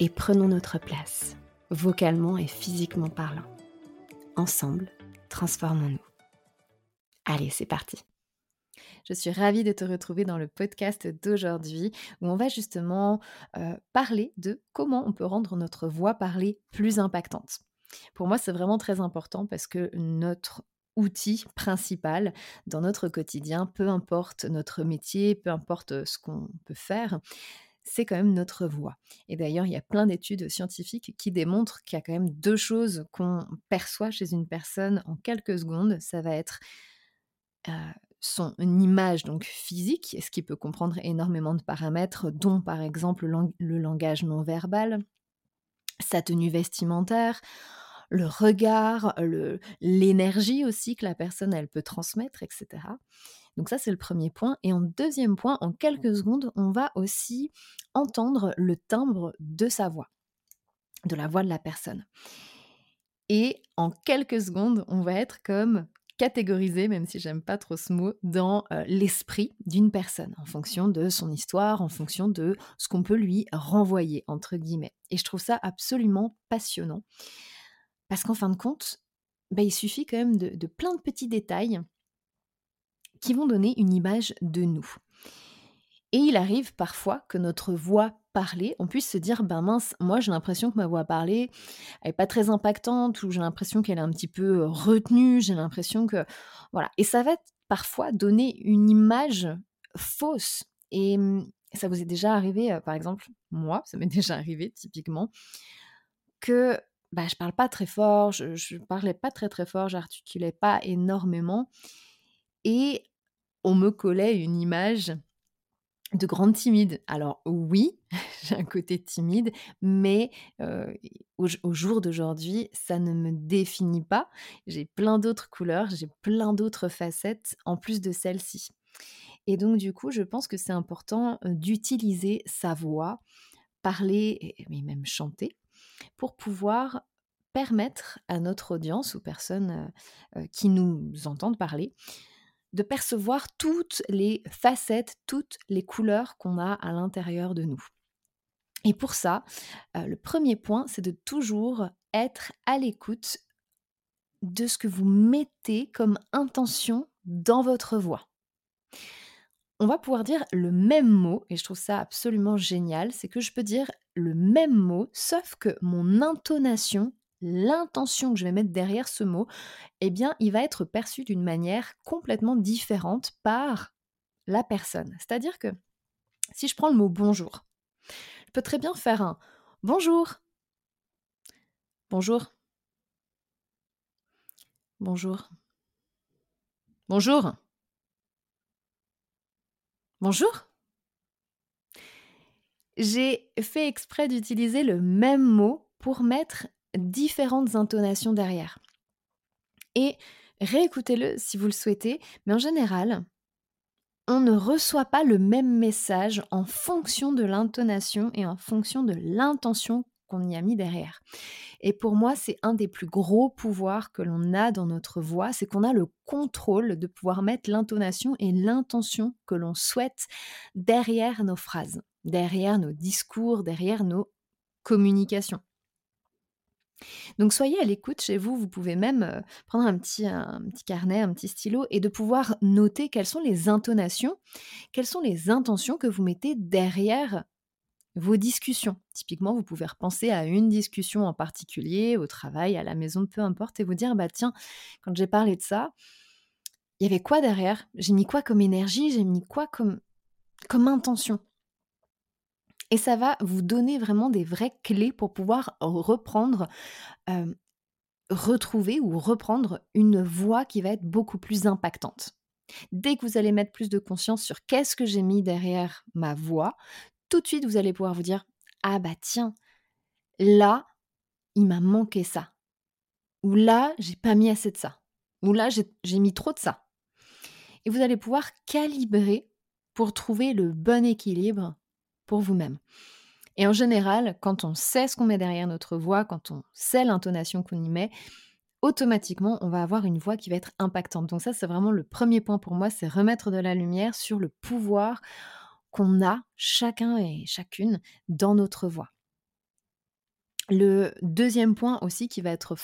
et prenons notre place, vocalement et physiquement parlant. Ensemble, transformons-nous. Allez, c'est parti. Je suis ravie de te retrouver dans le podcast d'aujourd'hui où on va justement euh, parler de comment on peut rendre notre voix parlée plus impactante. Pour moi, c'est vraiment très important parce que notre outil principal dans notre quotidien, peu importe notre métier, peu importe ce qu'on peut faire, c'est quand même notre voix. Et d'ailleurs, il y a plein d'études scientifiques qui démontrent qu'il y a quand même deux choses qu'on perçoit chez une personne en quelques secondes. Ça va être son image donc physique, ce qui peut comprendre énormément de paramètres, dont par exemple le langage non verbal, sa tenue vestimentaire, le regard, l'énergie aussi que la personne elle peut transmettre, etc. Donc ça, c'est le premier point. Et en deuxième point, en quelques secondes, on va aussi entendre le timbre de sa voix, de la voix de la personne. Et en quelques secondes, on va être comme catégorisé, même si j'aime pas trop ce mot, dans l'esprit d'une personne, en fonction de son histoire, en fonction de ce qu'on peut lui renvoyer, entre guillemets. Et je trouve ça absolument passionnant. Parce qu'en fin de compte, bah, il suffit quand même de, de plein de petits détails qui vont donner une image de nous. Et il arrive parfois que notre voix parlée, on puisse se dire, ben mince, moi j'ai l'impression que ma voix parlée, elle n'est pas très impactante, ou j'ai l'impression qu'elle est un petit peu euh, retenue, j'ai l'impression que... Voilà. Et ça va parfois donner une image fausse. Et ça vous est déjà arrivé, euh, par exemple, moi, ça m'est déjà arrivé typiquement, que bah, je parle pas très fort, je, parlais pas très très fort, j'articulais pas énormément. Et on me collait une image de grande timide. Alors oui, j'ai un côté timide, mais au, jour d'aujourd'hui, ça ne me définit pas. J'ai plein d'autres couleurs, j'ai plein d'autres facettes en plus de celle-ci. Et donc du coup, je pense que c'est important d'utiliser sa voix, parler, mais même chanter, pour pouvoir permettre à notre audience, aux personnes qui nous entendent parler, de percevoir toutes les facettes, toutes les couleurs qu'on a à l'intérieur de nous. Et pour ça, euh, le premier point, c'est de toujours être à l'écoute de ce que vous mettez comme intention dans votre voix. On va pouvoir dire le même mot, et je trouve ça absolument génial, c'est que je peux dire le même mot, sauf que mon intonation l'intention que je vais mettre derrière ce mot, eh bien, il va être perçu d'une manière complètement différente par la personne. C'est-à-dire que si je prends le mot bonjour, je peux très bien faire un bonjour. Bonjour. Bonjour. Bonjour. Bonjour. J'ai fait exprès d'utiliser le même mot pour mettre différentes intonations derrière. Et réécoutez-le si vous le souhaitez, mais en général, on ne reçoit pas le même message en fonction de l'intonation et en fonction de l'intention qu'on y a mis derrière. Et pour moi, c'est un des plus gros pouvoirs que l'on a dans notre voix, c'est qu'on a le contrôle de pouvoir mettre l'intonation et l'intention que l'on souhaite derrière nos phrases, derrière nos discours, derrière nos communications. Donc soyez à l'écoute chez vous, vous pouvez même prendre un petit, un petit carnet, un petit stylo et de pouvoir noter quelles sont les intonations, quelles sont les intentions que vous mettez derrière vos discussions. Typiquement, vous pouvez repenser à une discussion en particulier, au travail, à la maison, peu importe, et vous dire, bah tiens, quand j'ai parlé de ça, il y avait quoi derrière? J'ai mis quoi comme énergie? J'ai mis quoi comme, comme intention? Et ça va vous donner vraiment des vraies clés pour pouvoir reprendre, retrouver ou reprendre une voix qui va être beaucoup plus impactante. Dès que vous allez mettre plus de conscience sur qu'est-ce que j'ai mis derrière ma voix, tout de suite, vous allez pouvoir vous dire Ah bah tiens, là, il m'a manqué ça. Ou là, j'ai pas mis assez de ça. Ou là, j'ai mis trop de ça. Et vous allez pouvoir calibrer pour trouver le bon équilibre pour vous-même. Et en général, quand on sait ce qu'on met derrière notre voix, quand on sait l'intonation qu'on y met, automatiquement, on va avoir une voix qui va être impactante. Donc ça, c'est vraiment le premier point pour moi, c'est remettre de la lumière sur le pouvoir qu'on a chacun et chacune dans notre voix. Le deuxième point aussi qui va être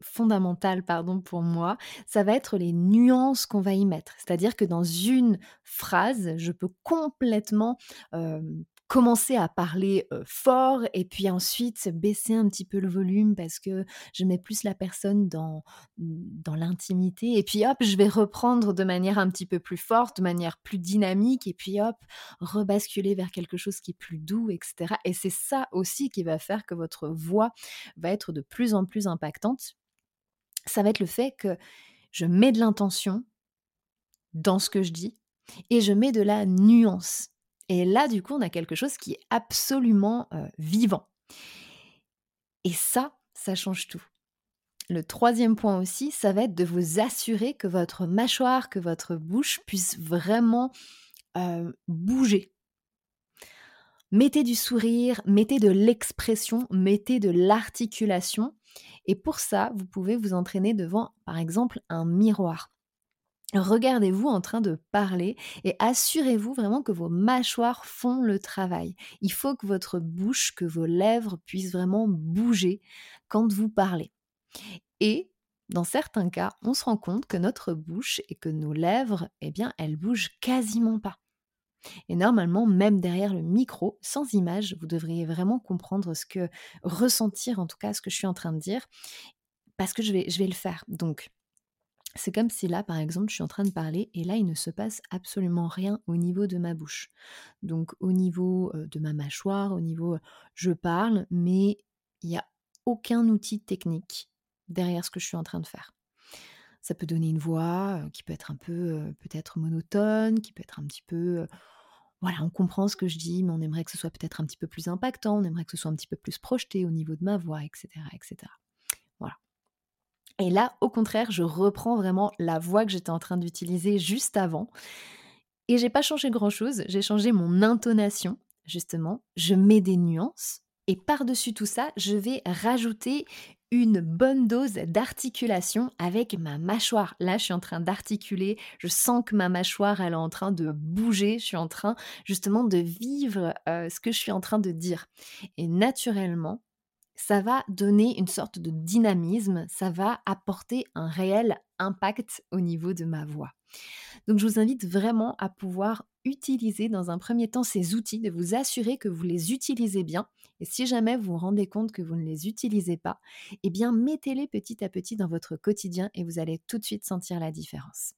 fondamental pardon, pour moi, ça va être les nuances qu'on va y mettre. C'est-à-dire que dans une phrase, je peux complètement commencer à parler fort et puis ensuite baisser un petit peu le volume parce que je mets plus la personne dans, dans l'intimité et puis hop, je vais reprendre de manière un petit peu plus forte, de manière plus dynamique et puis hop, rebasculer vers quelque chose qui est plus doux, etc. Et c'est ça aussi qui va faire que votre voix va être de plus en plus impactante. Ça va être le fait que je mets de l'intention dans ce que je dis et je mets de la nuance et là, du coup, on a quelque chose qui est absolument vivant. Et ça, ça change tout. Le troisième point aussi, ça va être de vous assurer que votre mâchoire, que votre bouche puisse vraiment bouger. Mettez du sourire, mettez de l'expression, mettez de l'articulation. Et pour ça, vous pouvez vous entraîner devant, par exemple, un miroir. Regardez-vous en train de parler et assurez-vous vraiment que vos mâchoires font le travail. Il faut que votre bouche, que vos lèvres puissent vraiment bouger quand vous parlez. Et dans certains cas, on se rend compte que notre bouche et que nos lèvres, eh bien, elles bougent quasiment pas. Et normalement, même derrière le micro, sans image, vous devriez vraiment comprendre ce que, ressentir en tout cas ce que je suis en train de dire, parce que je vais, je vais le faire. Donc, c'est comme si là, par exemple, je suis en train de parler et là, il ne se passe absolument rien au niveau de ma bouche. Donc au niveau de ma mâchoire, au niveau je parle, mais il n'y a aucun outil technique derrière ce que je suis en train de faire. Ça peut donner une voix qui peut être un peu peut-être monotone, qui peut être un petit peu voilà, on comprend ce que je dis, mais on aimerait que ce soit peut-être un petit peu plus impactant, on aimerait que ce soit un petit peu plus projeté au niveau de ma voix, etc., etc. Et là, au contraire, je reprends vraiment la voix que j'étais en train d'utiliser juste avant. Et j'ai pas changé grand-chose, j'ai changé mon intonation, justement. Je mets des nuances. Et par-dessus tout ça, je vais rajouter une bonne dose d'articulation avec ma mâchoire. Là, je suis en train d'articuler, je sens que ma mâchoire, elle est en train de bouger, je suis en train justement de vivre euh, ce que je suis en train de dire. Et naturellement, ça va donner une sorte de dynamisme, ça va apporter un réel impact au niveau de ma voix. Donc je vous invite vraiment à pouvoir utiliser dans un premier temps ces outils, de vous assurer que vous les utilisez bien. Et si jamais vous vous rendez compte que vous ne les utilisez pas, eh bien mettez-les petit à petit dans votre quotidien et vous allez tout de suite sentir la différence.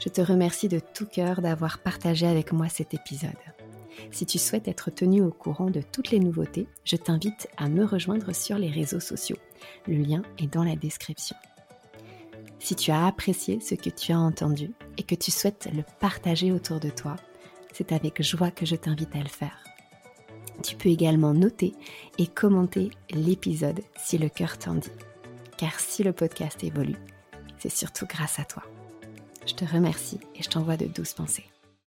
Je te remercie de tout cœur d'avoir partagé avec moi cet épisode. Si tu souhaites être tenu au courant de toutes les nouveautés, je t'invite à me rejoindre sur les réseaux sociaux. Le lien est dans la description. Si tu as apprécié ce que tu as entendu et que tu souhaites le partager autour de toi, c'est avec joie que je t'invite à le faire. Tu peux également noter et commenter l'épisode si le cœur t'en dit. Car si le podcast évolue, c'est surtout grâce à toi. Je te remercie et je t'envoie de douces pensées.